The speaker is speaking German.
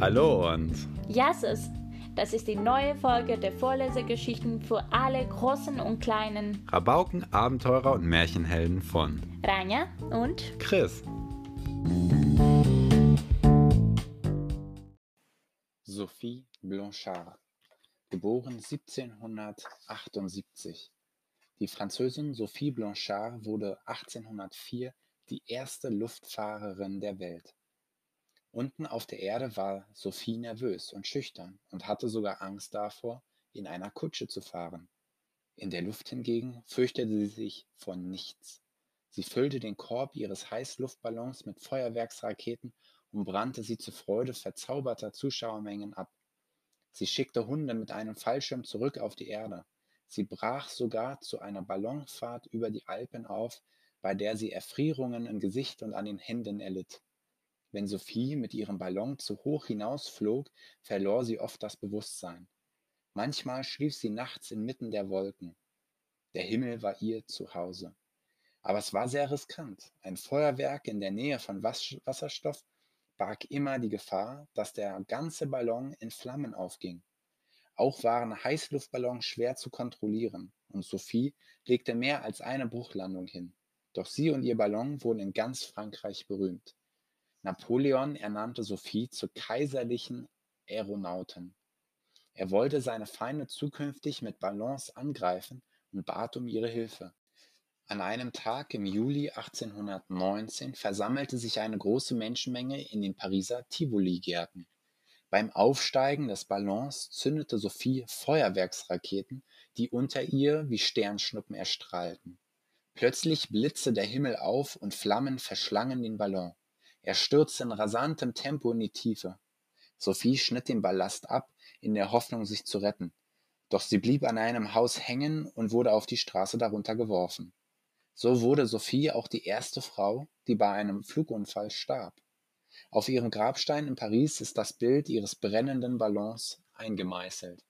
Hallo und Jasses, das ist die neue Folge der Vorlesegeschichten für alle Großen und Kleinen. Rabauken, Abenteurer und Märchenhelden von Rania und Chris. Sophie Blanchard, geboren 1778. Die Französin Sophie Blanchard wurde 1804 die erste Luftfahrerin der Welt. Unten auf der Erde war Sophie nervös und schüchtern und hatte sogar Angst davor, in einer Kutsche zu fahren. In der Luft hingegen fürchtete sie sich vor nichts. Sie füllte den Korb ihres Heißluftballons mit Feuerwerksraketen und brannte sie zur Freude verzauberter Zuschauermengen ab. Sie schickte Hunde mit einem Fallschirm zurück auf die Erde. Sie brach sogar zu einer Ballonfahrt über die Alpen auf, bei der sie Erfrierungen im Gesicht und an den Händen erlitt. Wenn Sophie mit ihrem Ballon zu hoch hinausflog, verlor sie oft das Bewusstsein. Manchmal schlief sie nachts inmitten der Wolken. Der Himmel war ihr Zuhause. Aber es war sehr riskant. Ein Feuerwerk in der Nähe von Wasserstoff barg immer die Gefahr, dass der ganze Ballon in Flammen aufging. Auch waren Heißluftballons schwer zu kontrollieren, und Sophie legte mehr als eine Bruchlandung hin. Doch sie und ihr Ballon wurden in ganz Frankreich berühmt. Napoleon ernannte Sophie zur kaiserlichen Aeronautin. Er wollte seine Feinde zukünftig mit Ballons angreifen und bat um ihre Hilfe. An einem Tag im Juli 1819 versammelte sich eine große Menschenmenge in den Pariser Tivoli-Gärten. Beim Aufsteigen des Ballons zündete Sophie Feuerwerksraketen, die unter ihr wie Sternschnuppen erstrahlten. Plötzlich blitzte der Himmel auf und Flammen verschlangen den Ballon. Er stürzte in rasantem Tempo in die Tiefe. Sophie schnitt den Ballast ab, in der Hoffnung, sich zu retten. Doch sie blieb an einem Haus hängen und wurde auf die Straße darunter geworfen. So wurde Sophie auch die erste Frau, die bei einem Flugunfall starb. Auf ihrem Grabstein in Paris ist das Bild ihres brennenden Ballons eingemeißelt.